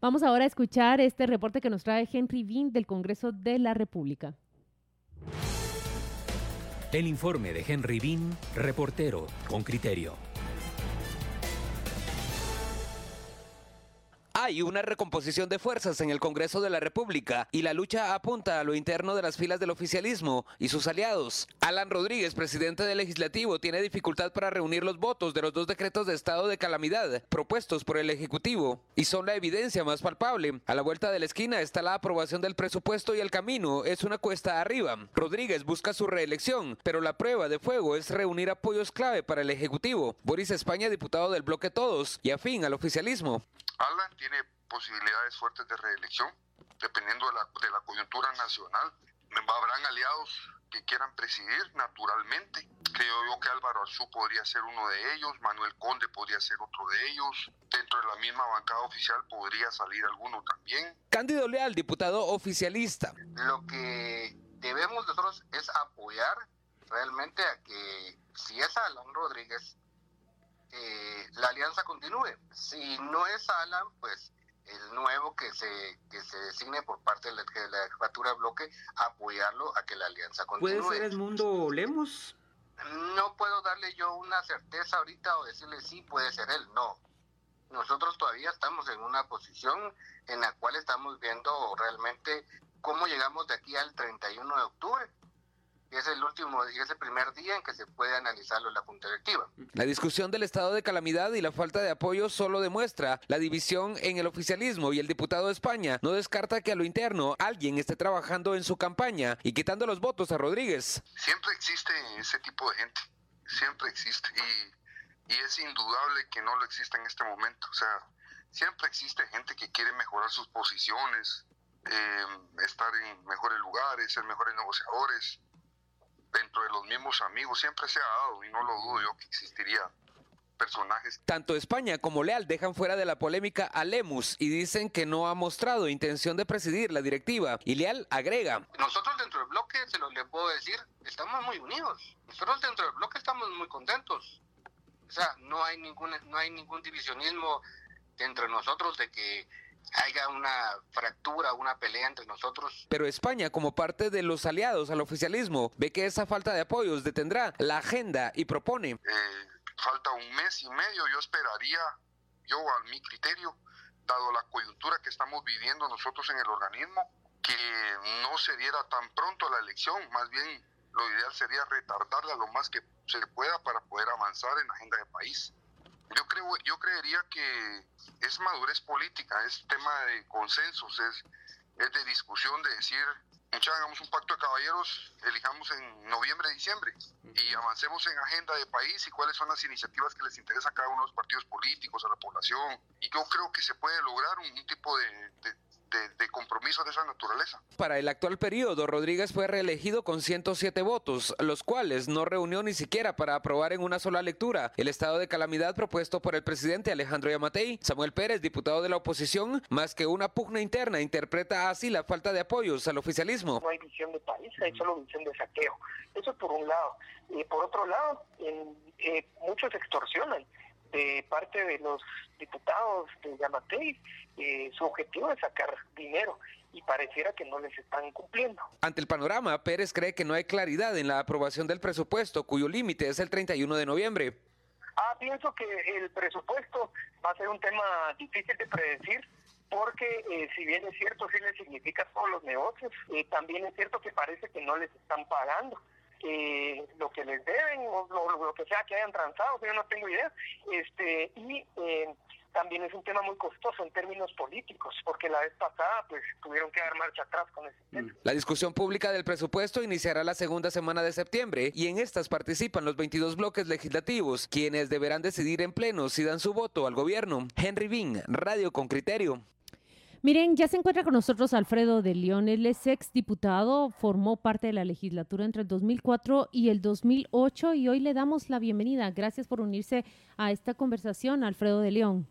Vamos ahora a escuchar este reporte que nos trae Henry Bean del Congreso de la República. El informe de Henry Bean, reportero con criterio. Hay una recomposición de fuerzas en el Congreso de la República y la lucha apunta a lo interno de las filas del oficialismo y sus aliados. Alan Rodríguez, presidente del legislativo, tiene dificultad para reunir los votos de los dos decretos de estado de calamidad propuestos por el Ejecutivo y son la evidencia más palpable. A la vuelta de la esquina está la aprobación del presupuesto y el camino es una cuesta arriba. Rodríguez busca su reelección, pero la prueba de fuego es reunir apoyos clave para el Ejecutivo. Boris España, diputado del bloque Todos y afín al oficialismo. Alan tiene posibilidades fuertes de reelección, dependiendo de la, de la coyuntura nacional. Habrán aliados que quieran presidir naturalmente. Creo yo que Álvaro Arzú podría ser uno de ellos, Manuel Conde podría ser otro de ellos. Dentro de la misma bancada oficial podría salir alguno también. Cándido Leal, diputado oficialista. Lo que debemos nosotros es apoyar realmente a que si es Alan Rodríguez, eh, la alianza continúe. Si no es Alan, pues el nuevo que se que se designe por parte de la, de la jefatura de bloque, apoyarlo a que la alianza continúe. ¿Puede ser Edmundo Lemos? No puedo darle yo una certeza ahorita o decirle sí, puede ser él, no. Nosotros todavía estamos en una posición en la cual estamos viendo realmente cómo llegamos de aquí al 31 de octubre es el último y es el primer día en que se puede analizarlo en la Junta Directiva. La discusión del estado de calamidad y la falta de apoyo solo demuestra la división en el oficialismo y el diputado de España no descarta que a lo interno alguien esté trabajando en su campaña y quitando los votos a Rodríguez. Siempre existe ese tipo de gente, siempre existe y, y es indudable que no lo existe en este momento. O sea, siempre existe gente que quiere mejorar sus posiciones, eh, estar en mejores lugares, ser mejores negociadores dentro de los mismos amigos siempre se ha dado y no lo dudo yo que existiría personajes. Tanto España como Leal dejan fuera de la polémica a Lemus y dicen que no ha mostrado intención de presidir la directiva. Y Leal agrega. Nosotros dentro del bloque, se lo le puedo decir, estamos muy unidos. Nosotros dentro del bloque estamos muy contentos. O sea, no hay ningún, no hay ningún divisionismo entre nosotros de que haya una fractura, una pelea entre nosotros. Pero España, como parte de los aliados al oficialismo, ve que esa falta de apoyos detendrá la agenda y propone. Eh, falta un mes y medio, yo esperaría, yo a mi criterio, dado la coyuntura que estamos viviendo nosotros en el organismo, que no se diera tan pronto la elección, más bien lo ideal sería retardarla lo más que se pueda para poder avanzar en la agenda del país. Yo creo, yo creería que es madurez política, es tema de consensos, es, es de discusión, de decir, mucha hagamos un pacto de caballeros, elijamos en noviembre, diciembre y avancemos en agenda de país y cuáles son las iniciativas que les interesa a cada uno de los partidos políticos, a la población. Y yo creo que se puede lograr un, tipo de de, compromiso de esa naturaleza. Para el actual periodo, Rodríguez fue reelegido con 107 votos, los cuales no reunió ni siquiera para aprobar en una sola lectura el estado de calamidad propuesto por el presidente Alejandro Yamatei. Samuel Pérez, diputado de la oposición, más que una pugna interna, interpreta así la falta de apoyos al oficialismo. No hay visión de país, hay solo visión de saqueo. Eso por un lado. Y por otro lado, eh, muchos extorsionan de parte de los diputados de Yamatei, eh, su objetivo es sacar dinero y pareciera que no les están cumpliendo. Ante el panorama, Pérez cree que no hay claridad en la aprobación del presupuesto, cuyo límite es el 31 de noviembre. Ah, pienso que el presupuesto va a ser un tema difícil de predecir porque eh, si bien es cierto, sí le significa todos los negocios, eh, también es cierto que parece que no les están pagando eh, lo que les deben o lo, que sea que hayan transado, yo no tengo idea. Este, y eh, también es un tema muy costoso en términos políticos, porque la vez pasada pues tuvieron que dar marcha atrás con ese tema. La discusión pública del presupuesto iniciará la segunda semana de septiembre y en estas participan los 22 bloques legislativos, quienes deberán decidir en pleno si dan su voto al gobierno. Henry Bean, Radio con Criterio. Miren, ya se encuentra con nosotros Alfredo de León. Él es ex diputado, formó parte de la legislatura entre el 2004 y el 2008 y hoy le damos la bienvenida. Gracias por unirse a esta conversación, Alfredo de León.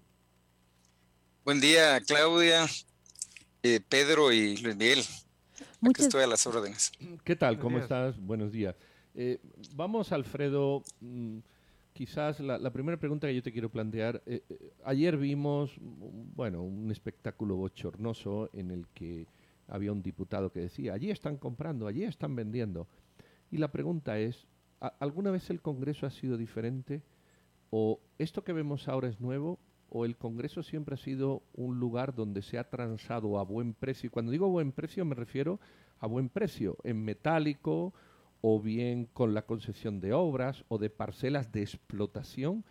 Buen día, Claudia, eh, Pedro y Luis Miguel. Muchas... estoy a las órdenes. ¿Qué tal? ¿Cómo estás? Buenos días. Eh, vamos, Alfredo. Mm, quizás la, primera pregunta que yo te quiero plantear, eh, eh, ayer vimos, bueno, un espectáculo bochornoso en el que había un diputado que decía, allí están comprando, allí están vendiendo. Y la pregunta es, ¿alguna vez el Congreso ha sido diferente? ¿O esto que vemos ahora es nuevo? ¿O el Congreso siempre ha sido un lugar donde se ha transado a buen precio? Y cuando digo buen precio me refiero a buen precio, en metálico o bien con la concesión de obras o de parcelas de explotación,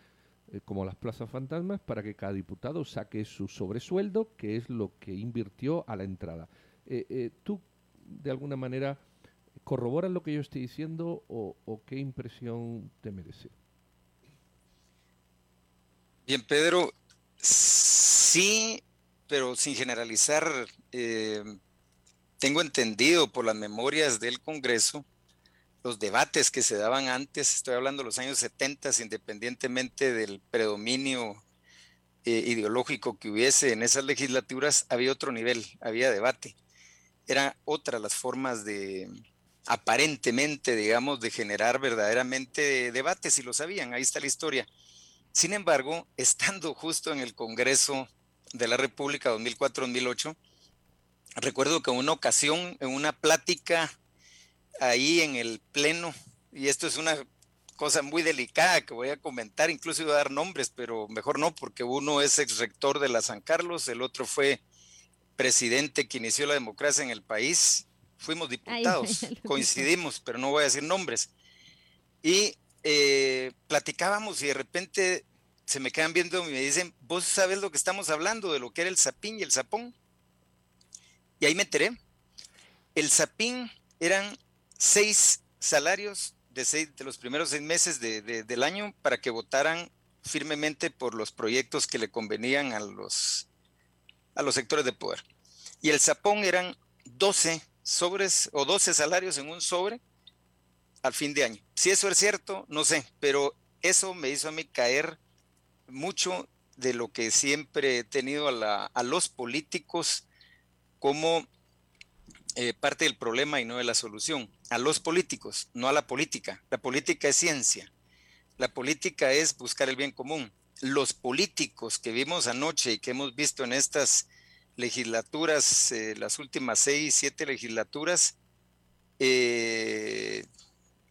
eh, como las plazas fantasmas, para que cada diputado saque su sobresueldo, que es lo que invirtió a la entrada. Eh, eh, ¿Tú, de alguna manera, corroboras lo que yo estoy diciendo o, qué impresión te merece? Bien, Pedro, sí, pero sin generalizar, tengo entendido por las memorias del Congreso los debates que se daban antes, estoy hablando de los años 70, independientemente del predominio eh, ideológico que hubiese en esas legislaturas, había otro nivel, había debate. Eran otras las formas de, aparentemente, digamos, de generar verdaderamente debates, y lo sabían, ahí está la historia. Sin embargo, estando justo en el Congreso de la República 2004-2008, recuerdo que en una ocasión, en una plática ahí en el pleno, y esto es una cosa muy delicada que voy a comentar, incluso iba a dar nombres, pero mejor no, porque uno es ex rector de la San Carlos, el otro fue presidente que inició la democracia en el país, fuimos diputados, coincidimos, pero no voy a decir nombres. Y eh, platicábamos y de repente se me quedan viendo y me dicen, vos sabes lo que estamos hablando, de lo que era el sapín y el sapón. Y ahí me enteré. El sapín eran seis salarios de, seis, de los primeros seis meses del año para que votaran firmemente por los proyectos que le convenían a los, a los sectores de poder. Y el zapón eran 12 sobres o 12 salarios en un sobre al fin de año. Si eso es cierto, no sé, pero eso me hizo a mí caer mucho de lo que siempre he tenido a, a los políticos como eh, parte del problema y no de la solución. A los políticos, no a la política. La política es ciencia. La política es buscar el bien común. Los políticos que vimos anoche y que hemos visto en estas legislaturas, eh, las últimas seis, siete legislaturas, eh,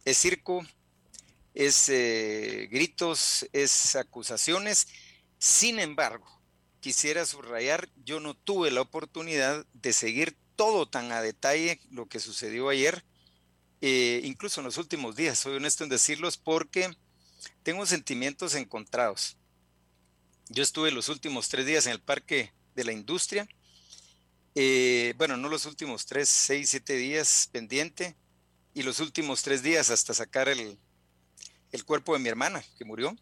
es circo, es gritos, es acusaciones. Sin embargo, quisiera subrayar, yo no tuve la oportunidad de seguir todo tan a detalle lo que sucedió ayer, eh, incluso en los últimos días, soy honesto en decirlos, porque tengo sentimientos encontrados. Yo estuve los últimos tres días en el Parque de la Industria, eh, bueno, no los últimos tres, seis, siete días pendiente, y los últimos tres días hasta sacar el, cuerpo de mi hermana que murió.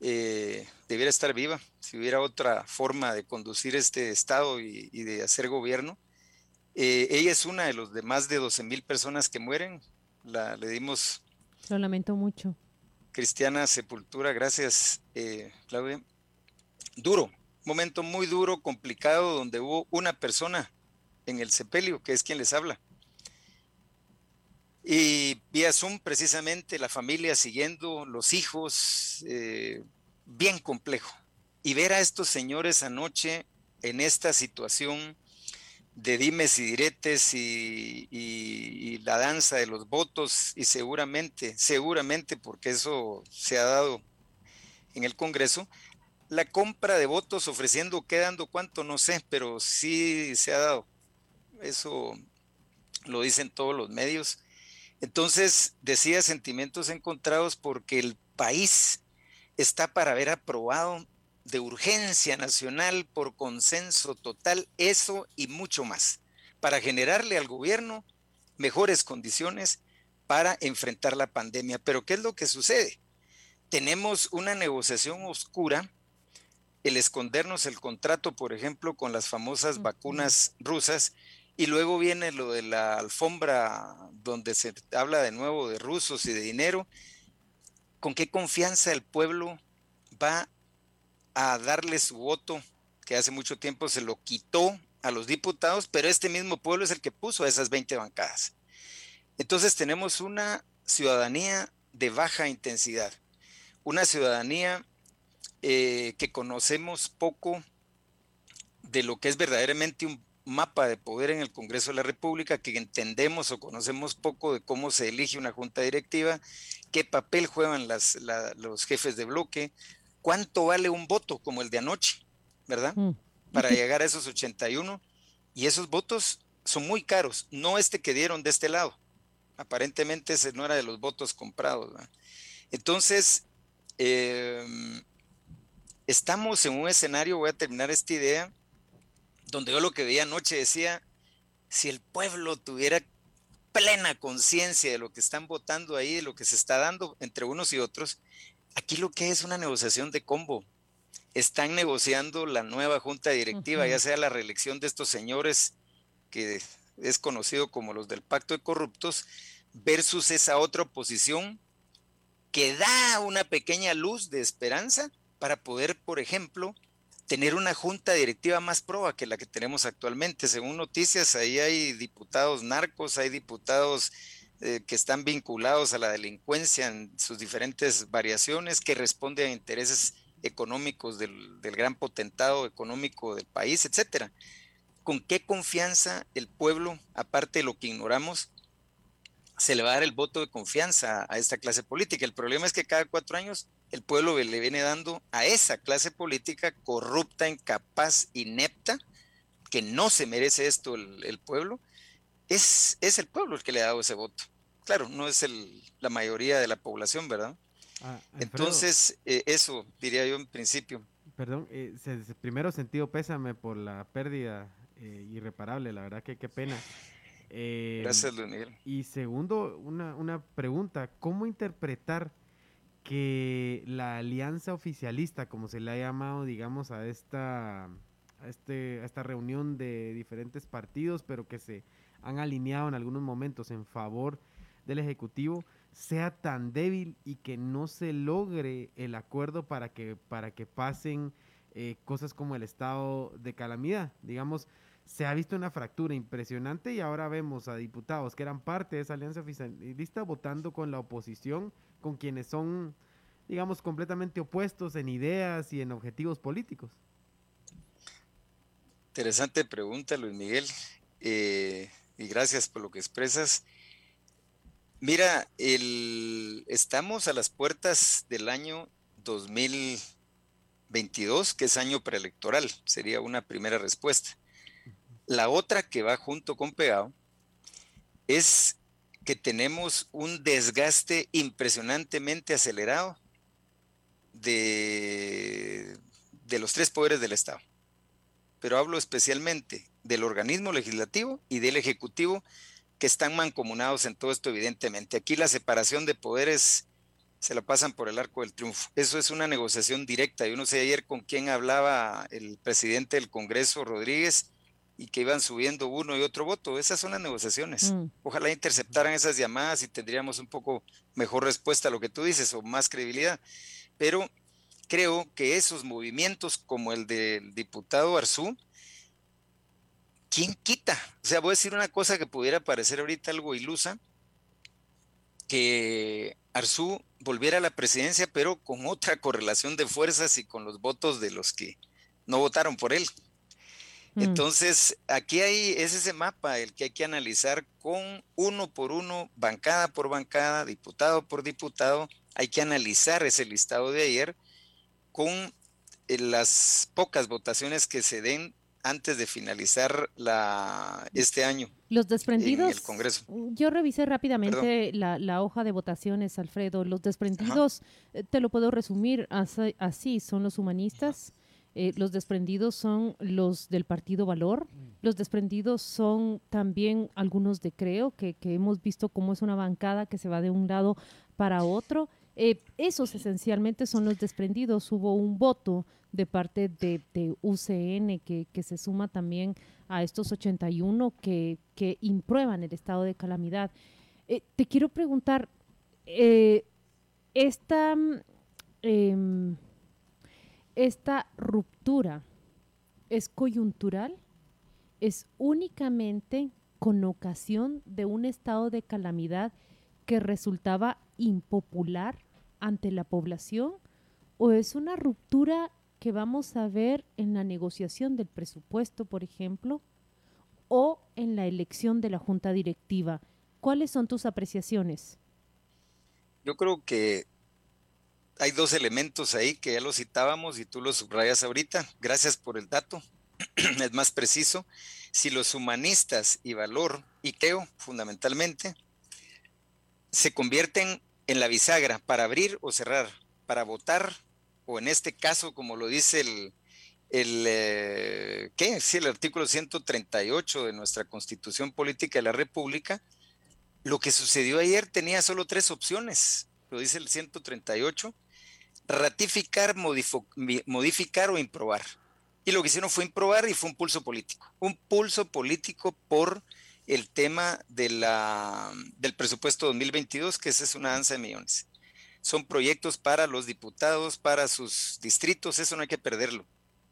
Eh, debiera estar viva si hubiera otra forma de conducir este estado y de hacer gobierno. Eh, ella es una de los de más de 12 mil personas que mueren. La, le dimos. Lo lamento mucho. Cristiana Sepultura, gracias, eh, Claudia. Duro, momento muy duro, complicado, donde hubo una persona en el sepelio, que es quien les habla. Y vía Zoom, precisamente, la familia siguiendo, los hijos, eh, bien complejo. Y ver a estos señores anoche en esta situación de dimes y diretes y, la danza de los votos y seguramente, seguramente porque eso se ha dado en el Congreso, la compra de votos ofreciendo, quedando cuánto, no sé, pero sí se ha dado. Eso lo dicen todos los medios. Entonces, decía sentimientos encontrados porque el país está para haber aprobado de urgencia nacional por consenso total, eso y mucho más, para generarle al gobierno mejores condiciones para enfrentar la pandemia. Pero ¿qué es lo que sucede? Tenemos una negociación oscura, el escondernos el contrato, por ejemplo, con las famosas vacunas rusas, y luego viene lo de la alfombra donde se habla de nuevo de rusos y de dinero. ¿Con qué confianza el pueblo va a darle su voto, que hace mucho tiempo se lo quitó a los diputados, pero este mismo pueblo es el que puso esas 20 bancadas. Entonces tenemos una ciudadanía de baja intensidad, una ciudadanía eh, que conocemos poco de lo que es verdaderamente un mapa de poder en el Congreso de la República, que entendemos o conocemos poco de cómo se elige una junta directiva, qué papel juegan los jefes de bloque, cuánto vale un voto como el de anoche, ¿verdad? Mm. Para llegar a esos 81. Y esos votos son muy caros, no este que dieron de este lado. Aparentemente ese no era de los votos comprados. Entonces, em, estamos en un escenario, voy a terminar esta idea, donde yo lo que veía anoche decía, si el pueblo tuviera plena conciencia de lo que están votando ahí, de lo que se está dando entre unos y otros, aquí lo que es una negociación de combo. Están negociando la nueva junta directiva, ya sea la reelección de estos señores que es conocido como los del pacto de corruptos, versus esa otra oposición que da una pequeña luz de esperanza para poder, por ejemplo, tener una junta directiva más proba que la que tenemos actualmente. Según noticias, ahí hay diputados narcos, hay diputados eh, que están vinculados a la delincuencia en sus diferentes variaciones, que responden a intereses económicos del, del gran potentado económico del país, etcétera. ¿Con qué confianza el pueblo, aparte de lo que ignoramos, se le va a dar el voto de confianza a esta clase política? El problema es que cada cuatro años el pueblo le viene dando a esa clase política corrupta, incapaz, inepta, que no se merece esto el, pueblo, es, es, el pueblo el que le ha dado ese voto. Claro, no es el, la mayoría de la población, ¿verdad? Ah, Entonces, eh, eso diría yo en principio. Perdón, eh, primero sentido pésame por la pérdida eh, irreparable, la verdad que qué pena. Gracias, Luis Y segundo, una, una pregunta, ¿cómo interpretar que la alianza oficialista, como se le ha llamado, digamos, a esta, a este, a esta reunión de diferentes partidos, pero que se han alineado en algunos momentos en favor del Ejecutivo, sea tan débil y que no se logre el acuerdo para que, para que pasen eh, cosas como el estado de calamidad. Digamos, se ha visto una fractura impresionante y ahora vemos a diputados que eran parte de esa alianza oficialista votando con la oposición con quienes son, digamos, completamente opuestos en ideas y en objetivos políticos? Interesante pregunta, Luis Miguel, eh, y gracias por lo que expresas. Mira, el, estamos a las puertas del año 2022, que es año preelectoral, sería una primera respuesta. La otra que va junto con pegado es que tenemos un desgaste impresionantemente acelerado de, de los tres poderes del Estado. Pero hablo especialmente del organismo legislativo y del ejecutivo que están mancomunados en todo esto, evidentemente. Aquí la separación de poderes se la pasan por el arco del triunfo. Eso es una negociación directa. Yo no sé ayer con quién hablaba el presidente del Congreso, Rodríguez, y que iban subiendo uno y otro voto. Esas son las negociaciones. Mm. Ojalá interceptaran esas llamadas y tendríamos un poco mejor respuesta a lo que tú dices o más credibilidad. Pero creo que esos movimientos como el del diputado Arzú, ¿quién quita? O sea, voy a decir una cosa que pudiera parecer ahorita algo ilusa, que Arzú volviera a la presidencia, pero con otra correlación de fuerzas y con los votos de los que no votaron por él. Mm. Entonces, aquí hay, es ese mapa el que hay que analizar con uno por uno, bancada por bancada, diputado por diputado. Hay que analizar ese listado de ayer con eh, las pocas votaciones que se den antes de finalizar la, este año. Los desprendidos. En el Congreso. Yo revisé rápidamente la, hoja de votaciones, Alfredo. Los desprendidos, eh, te lo puedo resumir así, son los humanistas. Eh, los desprendidos son los del Partido Valor. Los desprendidos son también algunos de Creo, que, hemos visto cómo es una bancada que se va de un lado para otro. Eh, esos esencialmente son los desprendidos. Hubo un voto de parte de, UCN que, se suma también a estos 81 que, que imprueban el estado de calamidad. Eh, te quiero preguntar, esta... Em, esta ruptura es coyuntural, es únicamente con ocasión de un estado de calamidad que resultaba impopular ante la población o es una ruptura que vamos a ver en la negociación del presupuesto, por ejemplo, o en la elección de la junta directiva? ¿Cuáles son tus apreciaciones? Yo creo que hay dos elementos ahí que ya los citábamos y tú los subrayas ahorita. Gracias por el dato. es más preciso. Si los humanistas y valor y creo fundamentalmente se convierten en la bisagra para abrir o cerrar, para votar o en este caso, como lo dice el, el eh, ¿qué? Sí, el artículo 138 de nuestra Constitución Política de la República, lo que sucedió ayer tenía solo tres opciones, lo dice el 138, ratificar, modificar o improbar. Y lo que hicieron fue improbar y fue un pulso político. Un pulso político por el tema de la, del presupuesto 2022, que esa es una danza de millones. Son proyectos para los diputados, para sus distritos, eso no hay que perderlo.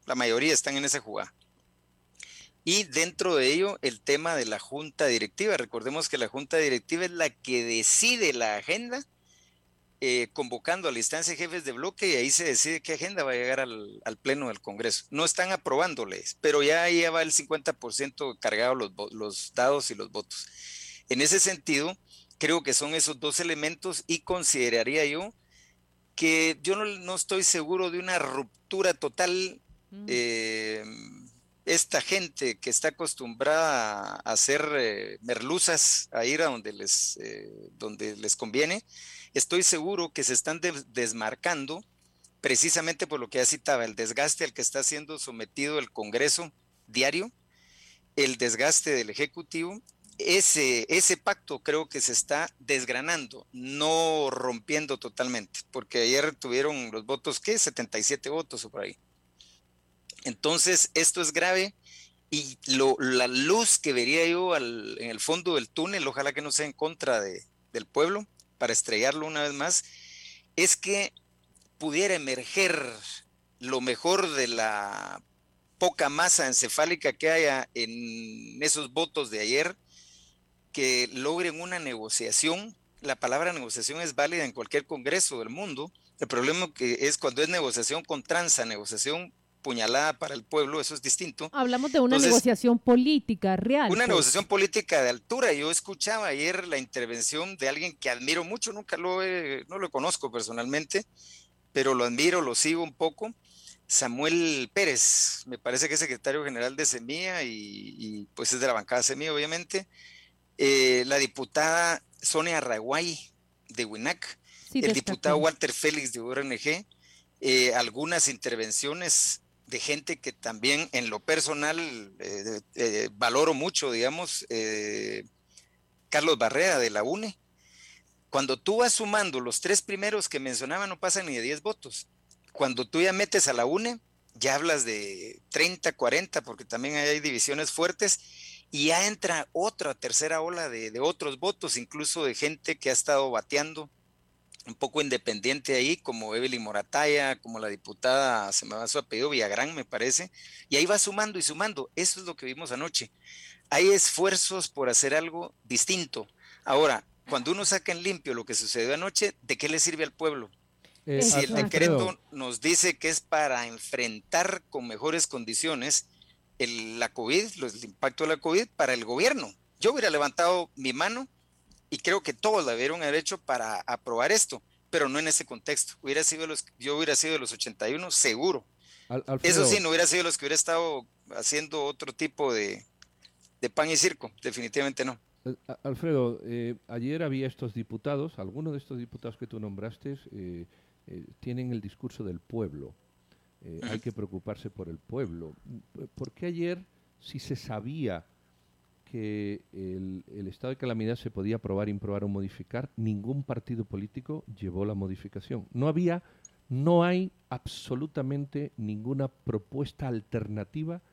La mayoría están en esa jugada. Y dentro de ello, el tema de la junta directiva. Recordemos que la junta directiva es la que decide la agenda eh, convocando a la instancia jefes de bloque y ahí se decide qué agenda va a llegar al, pleno del Congreso. No están aprobándoles, pero ya ahí va el 50% cargado los, los dados y los votos. En ese sentido, creo que son esos dos elementos y consideraría yo que yo no, estoy seguro de una ruptura total. Mm. Eh, esta gente que está acostumbrada a hacer eh, merluzas, a ir a donde les, donde les conviene, estoy seguro que se están desmarcando precisamente por lo que ya citaba, el desgaste al que está siendo sometido el Congreso diario, el desgaste del Ejecutivo. Ese, ese pacto creo que se está desgranando, no rompiendo totalmente, porque ayer tuvieron los votos, ¿qué? 77 votos o por ahí. Entonces, esto es grave y lo, la luz que vería yo en el fondo del túnel, ojalá que no sea en contra de, del pueblo, para estrellarlo una vez más, es que pudiera emerger lo mejor de la poca masa encefálica que haya en esos votos de ayer, que logren una negociación. La palabra negociación es válida en cualquier congreso del mundo. El problema que es cuando es negociación con tranza, negociación puñalada para el pueblo, eso es distinto. Hablamos de una negociación política real. Una pues. negociación política de altura. Yo escuchaba ayer la intervención de alguien que admiro mucho, nunca lo no lo conozco personalmente, pero lo admiro, lo sigo un poco. Samuel Pérez, me parece que es secretario general de Semilla y, pues es de la bancada Semilla, obviamente. Eh, la diputada Sonia Raguay de WINAC, el diputado Walter Félix de URNG, eh, algunas intervenciones de gente que también en lo personal eh, valoro mucho, digamos, Carlos Barrera de la UNE. Cuando tú vas sumando los tres primeros que mencionaba, no pasan ni de 10 votos. Cuando tú ya metes a la UNE, ya hablas de 30, 40, porque también hay divisiones fuertes, y ya entra otra tercera ola de, de otros votos, incluso de gente que ha estado bateando un poco independiente ahí, como Evelyn Morataya, como la diputada, se me va su apellido, Villagrán, me parece, y ahí va sumando y sumando. Eso es lo que vimos anoche. Hay esfuerzos por hacer algo distinto. Ahora, cuando uno saca en limpio lo que sucedió anoche, ¿de qué le sirve al pueblo? Eh, si el decreto nos dice que es para enfrentar con mejores condiciones el, la COVID, el impacto de la COVID para el gobierno. Yo hubiera levantado mi mano y creo que todos la debieron haber hecho para aprobar esto, pero no en ese contexto. Hubiera sido los, yo hubiera sido de los 81, seguro. Eso sí, no hubiera sido los que hubiera estado haciendo otro tipo de, pan y circo, definitivamente no. Alfredo, eh, ayer había estos diputados, algunos de estos diputados que tú nombraste eh, eh, tienen el discurso del pueblo. Hay que preocuparse por el pueblo. ¿Por qué ayer, si se sabía que el, estado de calamidad se podía aprobar, improbar o modificar, ningún partido político llevó la modificación. No había, no hay absolutamente ninguna propuesta alternativa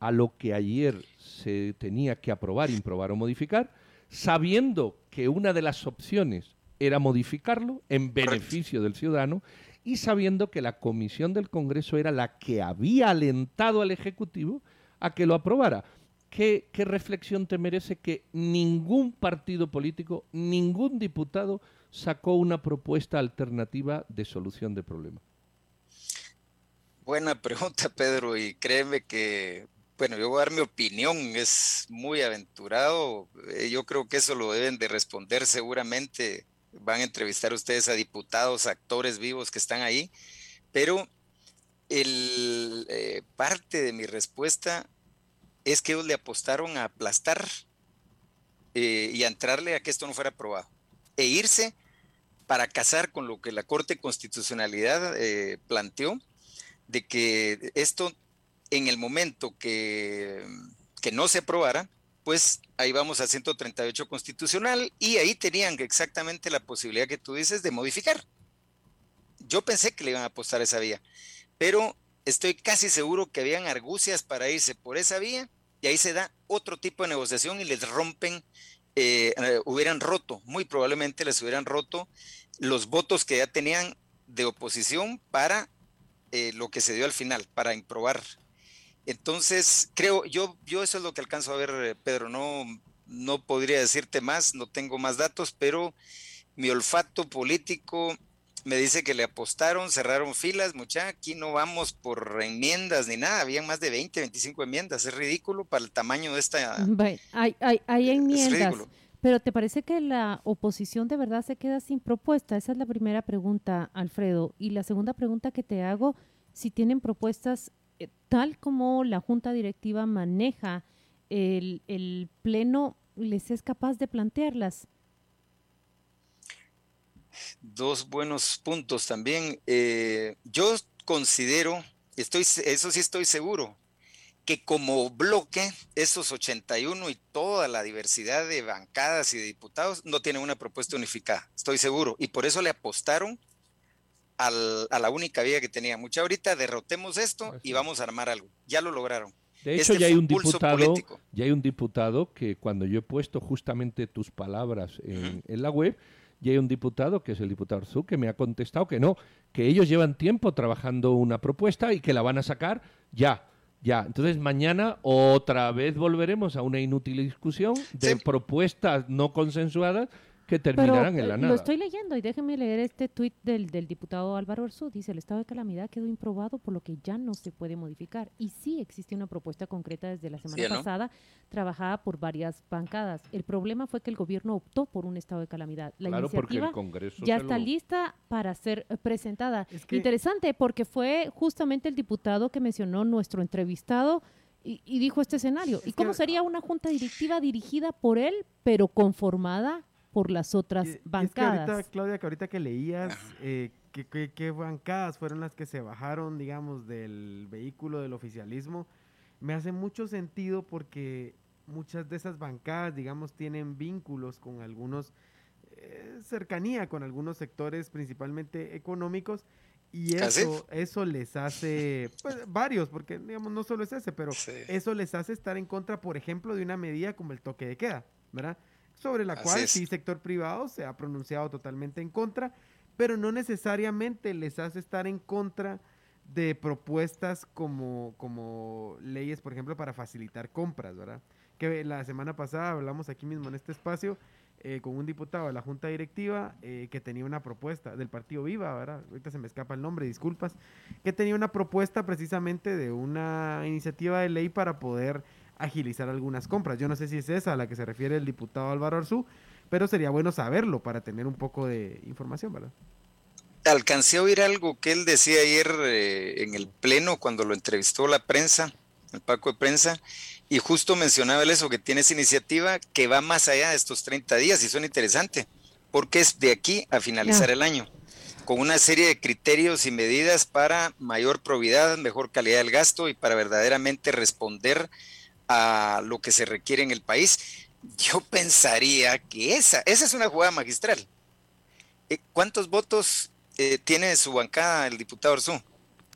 a lo que ayer se tenía que aprobar, improbar o modificar, sabiendo que una de las opciones era modificarlo en beneficio del ciudadano y sabiendo que la comisión del Congreso era la que había alentado al Ejecutivo a que lo aprobara ¿qué, ¿qué reflexión te merece que ningún partido político, ningún diputado sacó una propuesta alternativa de solución de problema? Buena pregunta, Pedro, y créeme que, bueno, yo voy a dar mi opinión, es muy aventurado, eh, yo creo que eso lo deben de responder seguramente, van a entrevistar ustedes a diputados, actores vivos que están ahí, pero el, eh, parte de mi respuesta es que ellos le apostaron a aplastar eh, y a entrarle a que esto no fuera aprobado e irse para casar con lo que la Corte de Constitucionalidad planteó de que esto en el momento que, que no se aprobara, pues ahí vamos a 138 constitucional y ahí tenían exactamente la posibilidad que tú dices de modificar. Yo pensé que le iban a apostar esa vía, pero estoy casi seguro que habían argucias para irse por esa vía y ahí se da otro tipo de negociación y les rompen, eh, eh, hubieran roto, muy probablemente les hubieran roto los votos que ya tenían de oposición para eh, lo que se dio al final para improbar. Entonces, creo, yo, yo eso es lo que alcanzo a ver, eh, Pedro, no, no podría decirte más, no tengo más datos, pero mi olfato político me dice que le apostaron, cerraron filas, mucha, aquí no vamos por enmiendas ni nada, habían más de 20, 25 enmiendas, es ridículo para el tamaño de esta... hay, hay, hay enmiendas. Pero ¿te parece que la oposición de verdad se queda sin propuesta? Esa es la primera pregunta, Alfredo. Y la segunda pregunta que te hago, si tienen propuestas tal como la Junta Directiva maneja el, Pleno, ¿les es capaz de plantearlas? Dos buenos puntos también. Eh, yo considero, estoy, eso sí estoy seguro, que como bloque, esos 81 y toda la diversidad de bancadas y de diputados no tienen una propuesta unificada, estoy seguro. Y por eso le apostaron al, a la única vía que tenía. Mucha ahorita derrotemos esto y vamos a armar algo. Ya lo lograron. De hecho, este ya hay un diputado, ya hay un diputado que cuando yo he puesto justamente tus palabras en, en la web, ya hay un diputado, que es el diputado Arzu, que me ha contestado que no, que ellos llevan tiempo trabajando una propuesta y que la van a sacar ya. Ya, entonces mañana otra vez volveremos a una inútil discusión de propuestas no consensuadas que terminarán en la eh, nada. Lo estoy leyendo y déjenme leer este tuit del, del diputado Álvaro Arzú. Dice, el estado de calamidad quedó improbado por lo que ya no se puede modificar. Y sí existe una propuesta concreta desde la semana pasada, trabajada por varias bancadas. El problema fue que el gobierno optó por un estado de calamidad. La iniciativa ya está lista para ser eh, presentada. Interesante porque fue justamente el diputado que mencionó nuestro entrevistado y, dijo este escenario. ¿Y cómo sería una junta directiva dirigida por él, pero conformada por las otras bancadas. que ahorita, Claudia, que ahorita que leías, eh, ¿qué, bancadas fueron las que se bajaron, digamos, del vehículo del oficialismo? Me hace mucho sentido porque muchas de esas bancadas, digamos, tienen vínculos con algunos, eh, cercanía con algunos sectores principalmente económicos. Y ¿Ah, eso, eso les hace, pues, varios, porque digamos, no solo es ese, pero eso les hace estar en contra, por ejemplo, de una medida como el toque de queda, ¿verdad? Sobre la cual sí sector privado se ha pronunciado totalmente en contra, pero no necesariamente les hace estar en contra de propuestas como, como leyes, por ejemplo, para facilitar compras, ¿verdad? Que la semana pasada hablamos aquí mismo en este espacio eh, con un diputado de la Junta Directiva eh, que tenía una propuesta del Partido Viva, ¿verdad? Ahorita se me escapa el nombre, disculpas, que tenía una propuesta precisamente de una iniciativa de ley para poder agilizar algunas compras. Yo no sé si es esa a la que se refiere el diputado Álvaro Arzú, pero sería bueno saberlo para tener un poco de información, ¿verdad? Alcancé a oír algo que él decía ayer eh, en el pleno cuando lo entrevistó la prensa, el Paco de Prensa, y justo mencionaba él eso, que tiene esa iniciativa que va más allá de estos 30 días y son interesante, porque es de aquí a finalizar el año, con una serie de criterios y medidas para mayor probidad, mejor calidad del gasto y para verdaderamente responder a lo que se requiere en el país. Yo pensaría que esa, esa es una jugada magistral. Eh, ¿Cuántos votos eh, tiene su bancada el diputado Orzú?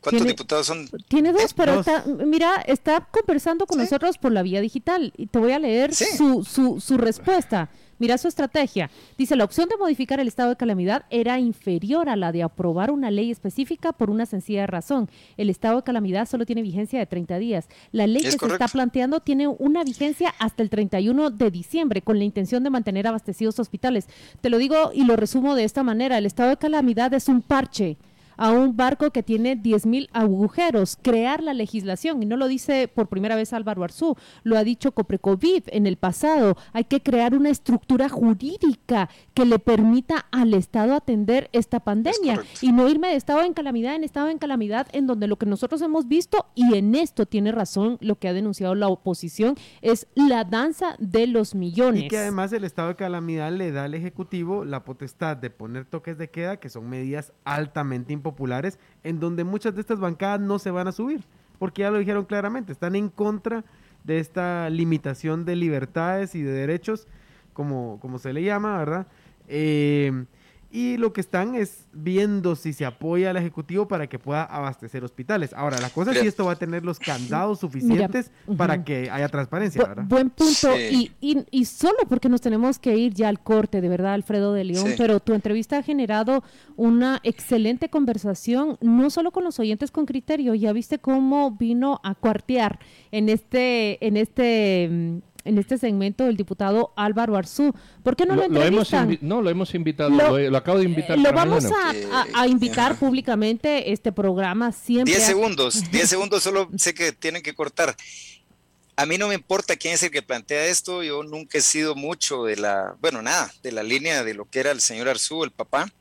¿Cuántos diputados son? Tiene dos, pero Está, mira, está conversando con nosotros por la vía digital y te voy a leer su, su, su respuesta. Mira su estrategia. Dice, la opción de modificar el estado de calamidad era inferior a la de aprobar una ley específica por una sencilla razón. El estado de calamidad solo tiene vigencia de 30 días. La ley que se está planteando tiene una vigencia hasta el 31 de diciembre con la intención de mantener abastecidos hospitales. Te lo digo y lo resumo de esta manera. El estado de calamidad es un parche a un barco que tiene 10.000 agujeros, crear la legislación, y no lo dice por primera vez Álvaro Arzú, lo ha dicho Coprecovid en el pasado, hay que crear una estructura jurídica que le permita al Estado atender esta pandemia y no irme de estado en calamidad en estado en calamidad en donde lo que nosotros hemos visto, y en esto tiene razón lo que ha denunciado la oposición, es la danza de los millones. Y que además el estado de calamidad le da al Ejecutivo la potestad de poner toques de queda, que son medidas altamente importantes populares, en donde muchas de estas bancadas no se van a subir, porque ya lo dijeron claramente, están en contra de esta limitación de libertades y de derechos, como, como se le llama, ¿verdad? Eh, y lo que están es viendo si se apoya al Ejecutivo para que pueda abastecer hospitales. Ahora, la cosa es si esto va a tener los candados suficientes para que haya transparencia, ¿verdad? Buen punto. Y, y, y, solo porque nos tenemos que ir ya al corte, de verdad, Alfredo de León, pero tu entrevista ha generado una excelente conversación, no solo con los oyentes con criterio, ya viste cómo vino a cuartear en este, en este mm, en este segmento el diputado Álvaro Arzú. ¿Por qué no lo, lo, hemos No, lo hemos invitado, lo, acabo de invitar. Lo vamos a, invitar públicamente, este programa siempre. Diez segundos, diez segundos, solo sé que tienen que cortar. A mí no me importa quién es el que plantea esto, yo nunca he sido mucho de la, bueno, nada, de la línea de lo que era el señor Arzú, el papá,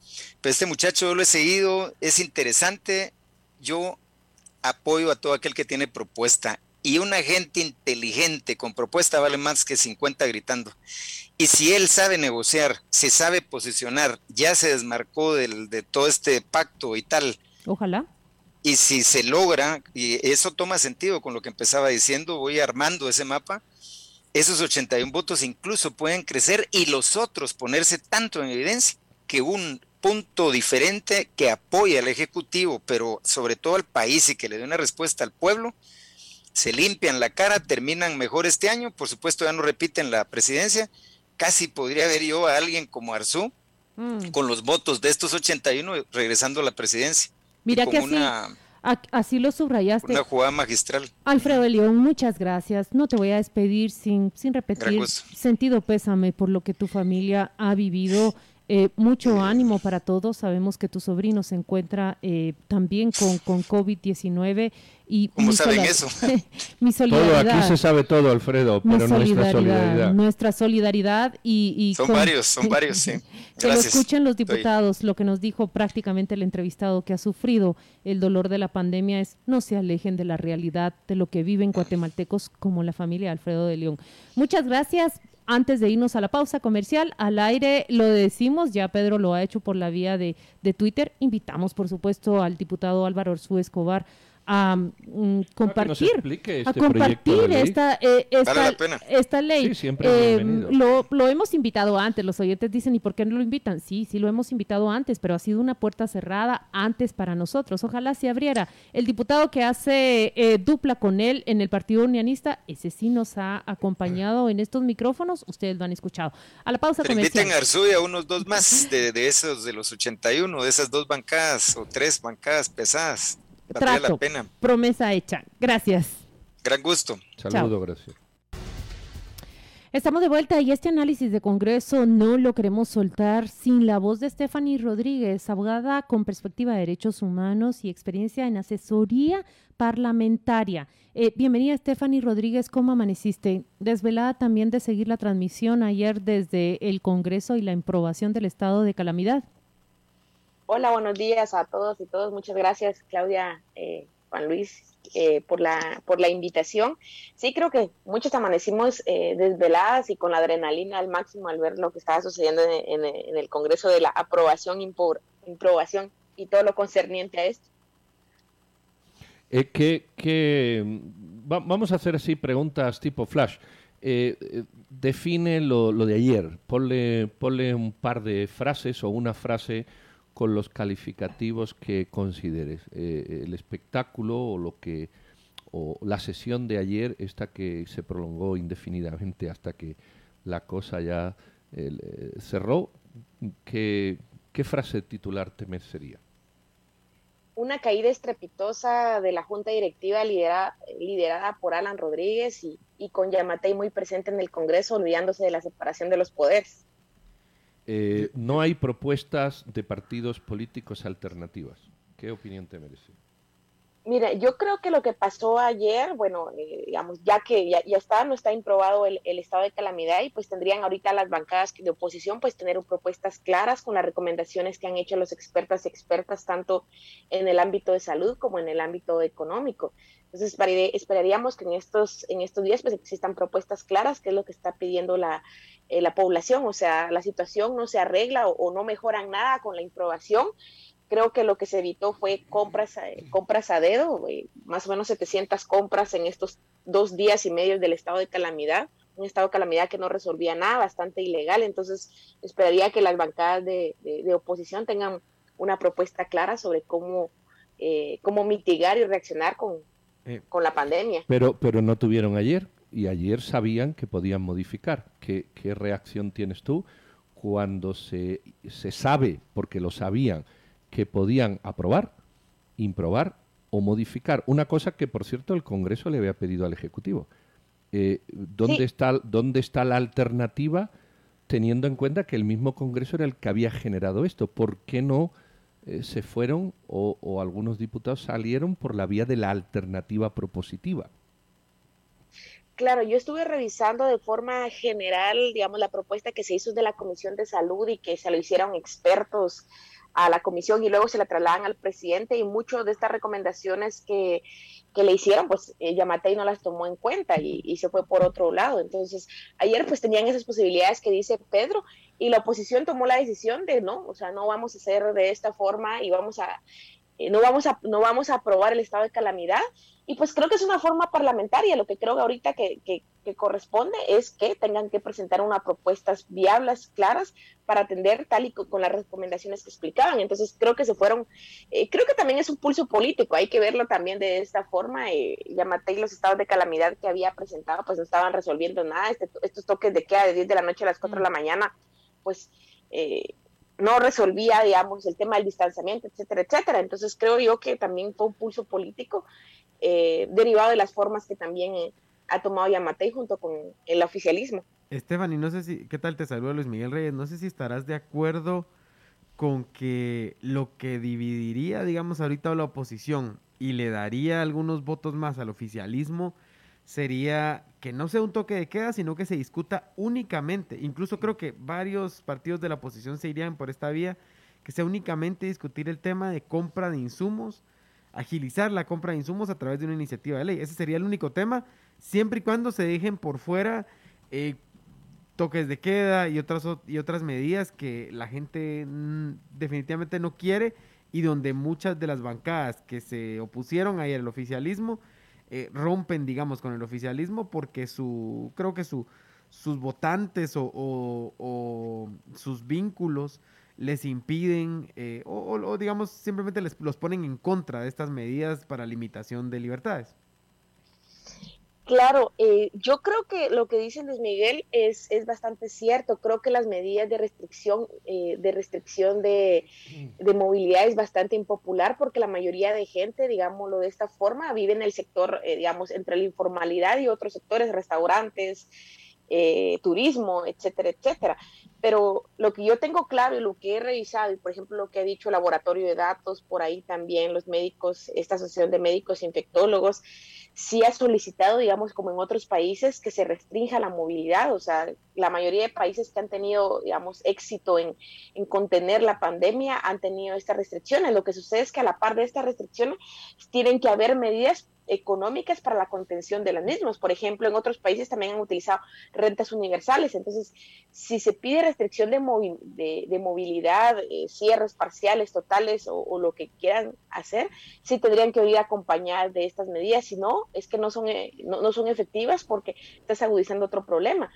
pero este muchacho yo lo he seguido, es interesante, yo apoyo a todo aquel que tiene propuesta y una gente inteligente con propuesta vale más que 50 gritando. Y si él sabe negociar, se sabe posicionar, ya se desmarcó del, de todo este pacto y tal. Ojalá. Y si se logra, y eso toma sentido con lo que empezaba diciendo, voy armando ese mapa, esos 81 votos incluso pueden crecer y los otros ponerse tanto en evidencia que un punto diferente que apoya al Ejecutivo, pero sobre todo al país y que le dé una respuesta al pueblo, se limpian la cara, terminan mejor este año, por supuesto ya no repiten la presidencia, casi podría ver yo a alguien como Arzú mm. con los votos de estos 81 regresando a la presidencia. Mira que así, así lo subrayaste. Una jugada magistral. Alfredo León, muchas gracias. No te voy a despedir sin, sin repetir. Sentido pésame por lo que tu familia ha vivido. Eh, mucho ánimo para todos. Sabemos que tu sobrino se encuentra eh, también con, con COVID-19 y ¿Cómo saben eso? mi solidaridad. Todo, aquí se sabe todo, Alfredo, pero nuestra solidaridad. Nuestra solidaridad y... son varios, son varios, sí. que lo escuchen los diputados, lo que nos dijo prácticamente el entrevistado que ha sufrido el dolor de la pandemia es no se alejen de la realidad de lo que viven guatemaltecos como la familia Alfredo de León. Muchas gracias antes de irnos a la pausa comercial, al aire lo decimos, ya Pedro lo ha hecho por la vía de, Twitter. Invitamos, por supuesto, al diputado Álvaro Orsú Escobar a mm, compartir, este a compartir esta, eh, esta, ley. Eh, lo, lo, hemos invitado antes, los oyentes dicen, ¿y por qué no lo invitan? Sí, sí lo hemos invitado antes, pero ha sido una puerta cerrada antes para nosotros. Ojalá se abriera. El diputado que hace eh, dupla con él en el Partido Unionista, ese sí nos ha acompañado en estos micrófonos, ustedes lo han escuchado. A la pausa pero Inviten a Arzuy a unos dos más de, de esos de los 81, de esas dos bancadas o tres bancadas pesadas trato, promesa hecha. Gracias. Gran gusto. Saludo, gracias. Estamos de vuelta y este análisis de Congreso no lo queremos soltar sin la voz de Stephanie Rodríguez, abogada con perspectiva de derechos humanos y experiencia en asesoría parlamentaria. Eh, bienvenida Stephanie Rodríguez, ¿cómo amaneciste? Desvelada también de seguir la transmisión ayer desde el Congreso y la improbación del estado de calamidad. Hola, buenos días a todos y todos. Muchas gracias, Claudia, eh, Juan Luis, eh, por, la, por la invitación. Sí, creo que muchos amanecimos eh, desveladas y con la adrenalina al máximo al ver lo que estaba sucediendo en, el Congreso de la aprobación, improbación y todo lo concerniente a esto. que, que vamos a hacer así preguntas tipo flash. define lo, lo, de ayer, ponle, ponle un par de frases o una frase con los calificativos que consideres. Eh, el espectáculo o lo que o la sesión de ayer, esta que se prolongó indefinidamente hasta que la cosa ya eh, cerró, ¿qué, ¿qué frase titular te merecería? una caída estrepitosa de la junta directiva liderada, liderada por Alan Rodríguez y, y, con Yamatei muy presente en el Congreso, olvidándose de la separación de los poderes. Eh, no hay propuestas de partidos políticos alternativas. ¿Qué opinión te merece? Mira, yo creo que lo que pasó ayer, bueno, eh, digamos, ya que ya, ya, está, no está improbado el, el, estado de calamidad y pues tendrían ahorita las bancadas de oposición pues tener propuestas claras con las recomendaciones que han hecho los expertas y expertas tanto en el ámbito de salud como en el ámbito económico. Entonces esperaríamos que en estos, en estos días pues existan propuestas claras, que es lo que está pidiendo la, eh, la población, o sea, la situación no se arregla o, o no mejoran nada con la improbación creo que lo que se evitó fue compras, eh, compras a dedo, eh, más o menos 700 compras en estos dos días y medio del estado de calamidad, un estado de calamidad que no resolvía nada, bastante ilegal, entonces esperaría que las bancadas de, de, de oposición tengan una propuesta clara sobre cómo, eh, cómo mitigar y reaccionar con, eh, con la pandemia. Pero, pero no tuvieron ayer y ayer sabían que podían modificar. ¿Qué, qué reacción tienes tú cuando se, se sabe, porque lo sabían, que podían aprobar, improbar o modificar. Una cosa que, por cierto, el Congreso le había pedido al Ejecutivo. Eh, ¿dónde, sí. está, ¿Dónde está la alternativa teniendo en cuenta que el mismo Congreso era el que había generado esto? ¿Por qué no eh, se fueron o, o algunos diputados salieron por la vía de la alternativa propositiva? Claro, yo estuve revisando de forma general, digamos, la propuesta que se hizo de la Comisión de Salud y que se lo hicieron expertos a la comisión y luego se la trasladan al presidente y muchas de estas recomendaciones que, que le hicieron, pues eh, Yamatei no las tomó en cuenta y, y, se fue por otro lado. Entonces, ayer pues tenían esas posibilidades que dice Pedro y la oposición tomó la decisión de no, o sea, no vamos a hacer de esta forma y vamos a, no, vamos a, no vamos a aprobar el estado de calamidad. Y pues creo que es una forma parlamentaria. Lo que creo que ahorita que, que, que corresponde es que tengan que presentar unas propuestas viables, claras, para atender tal y con, las recomendaciones que explicaban. Entonces creo que se fueron, eh, creo que también es un pulso político, hay que verlo también de esta forma. Eh, Yamatei los estados de calamidad que había presentado pues no estaban resolviendo nada. Este, estos toques de queda de 10 de la noche a las 4 de la mañana, pues... Eh, no resolvía, digamos, el tema del distanciamiento, etcétera, etcétera. Entonces creo yo que también fue un pulso político eh, derivado de las formas que también eh, ha tomado Yamatei junto con el oficialismo. Esteban, y no sé si, ¿qué tal te saluda Luis Miguel Reyes? No sé si estarás de acuerdo con que lo que dividiría, digamos, ahorita la oposición y le daría algunos votos más al oficialismo sería que no sea un toque de queda, sino que se discuta únicamente. Incluso creo que varios partidos de la oposición se irían por esta vía, que sea únicamente discutir el tema de compra de insumos, agilizar la compra de insumos a través de una iniciativa de ley. Ese sería el único tema, siempre y cuando se dejen por fuera eh, toques de queda y otras, y otras medidas que la gente definitivamente no quiere y donde muchas de las bancadas que se opusieron ayer al oficialismo eh, rompen, digamos, con el oficialismo porque su, creo que su, sus votantes o, sus vínculos les impiden eh, o, o, digamos, simplemente les, los ponen en contra de estas medidas para limitación de libertades. Claro, eh, yo creo que lo que dice Luis Miguel es, es bastante cierto. Creo que las medidas de restricción, eh, de restricción de, de, movilidad es bastante impopular porque la mayoría de gente, digámoslo de esta forma, vive en el sector, eh, digamos, entre la informalidad y otros sectores, restaurantes, eh, turismo, etcétera, etcétera. Pero lo que yo tengo claro y lo que he revisado, y por ejemplo lo que ha dicho el laboratorio de datos, por ahí también los médicos, esta asociación de médicos infectólogos, sí ha solicitado, digamos, como en otros países, que se restrinja la movilidad. O sea, la mayoría de países que han tenido, digamos, éxito en, en, contener la pandemia han tenido estas restricciones. Lo que sucede es que a la par de estas restricciones tienen que haber medidas económicas para la contención de las mismas. Por ejemplo, en otros países también han utilizado rentas universales. Entonces, si se pide restricción de, movi de, de movilidad, eh, cierres parciales, totales o, lo que quieran hacer, sí tendrían que ir acompañadas de estas medidas. Si no, es que no son, eh, no son efectivas porque estás agudizando otro problema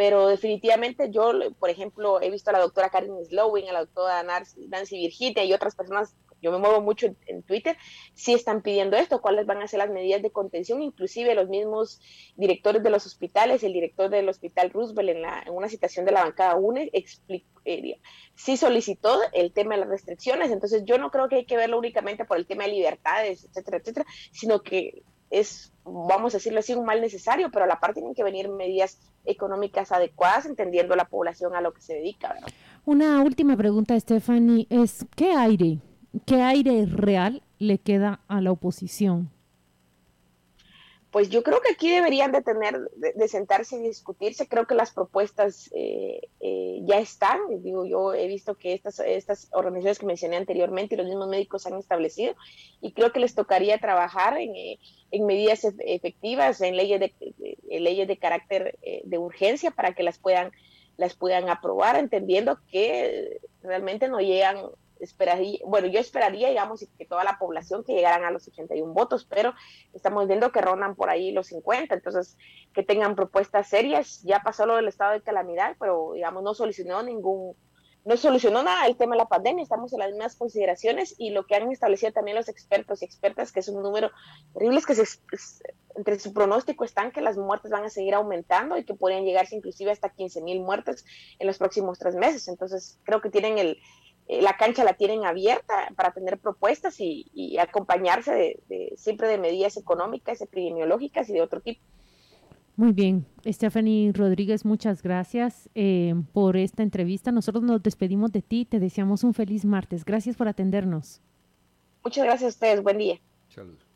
pero definitivamente yo, por ejemplo, he visto a la doctora Karen Slowing, a la doctora Nancy Virginia y otras personas yo me muevo mucho en, Twitter, sí están pidiendo esto, cuáles van a ser las medidas de contención, inclusive los mismos directores de los hospitales, el director del hospital Roosevelt en, la, en una citación de la bancada UNE, explicó, eh, sí solicitó el tema de las restricciones, entonces yo no creo que hay que verlo únicamente por el tema de libertades, etcétera, etcétera, sino que es, vamos a decirlo así, un mal necesario, pero a la par tienen que venir medidas económicas adecuadas, entendiendo la población a lo que se dedica. Una última pregunta, Stephanie, es ¿qué aire, qué aire real le queda a la oposición? pues yo creo que aquí deberían de tener, de, sentarse y discutirse. Creo que las propuestas eh, eh, ya están. Digo, yo he visto que estas, estas organizaciones que mencioné anteriormente y los mismos médicos han establecido y creo que les tocaría trabajar en, eh, en medidas efectivas, en leyes de, leyes de carácter de urgencia para que las puedan las puedan aprobar, entendiendo que realmente no llegan esperaría, bueno, yo esperaría, digamos, que toda la población que llegaran a los 81 votos, pero estamos viendo que rondan por ahí los 50, entonces que tengan propuestas serias. Ya pasó lo del estado de calamidad, pero digamos, no solucionó ningún, no solucionó nada el tema de la pandemia, estamos en las mismas consideraciones y lo que han establecido también los expertos y expertas, que es un número terrible, es que se, entre su pronóstico están que las muertes van a seguir aumentando y que podrían llegarse inclusive hasta 15 mil muertes en los próximos tres meses. Entonces creo que tienen el, la cancha la tienen abierta para tener propuestas y, acompañarse de, siempre de medidas económicas, epidemiológicas y de otro tipo. Muy bien, Stephanie Rodríguez, muchas gracias eh, por esta entrevista. Nosotros nos despedimos de ti, te deseamos un feliz martes. Gracias por atendernos. Muchas gracias a ustedes, buen día. Saludos.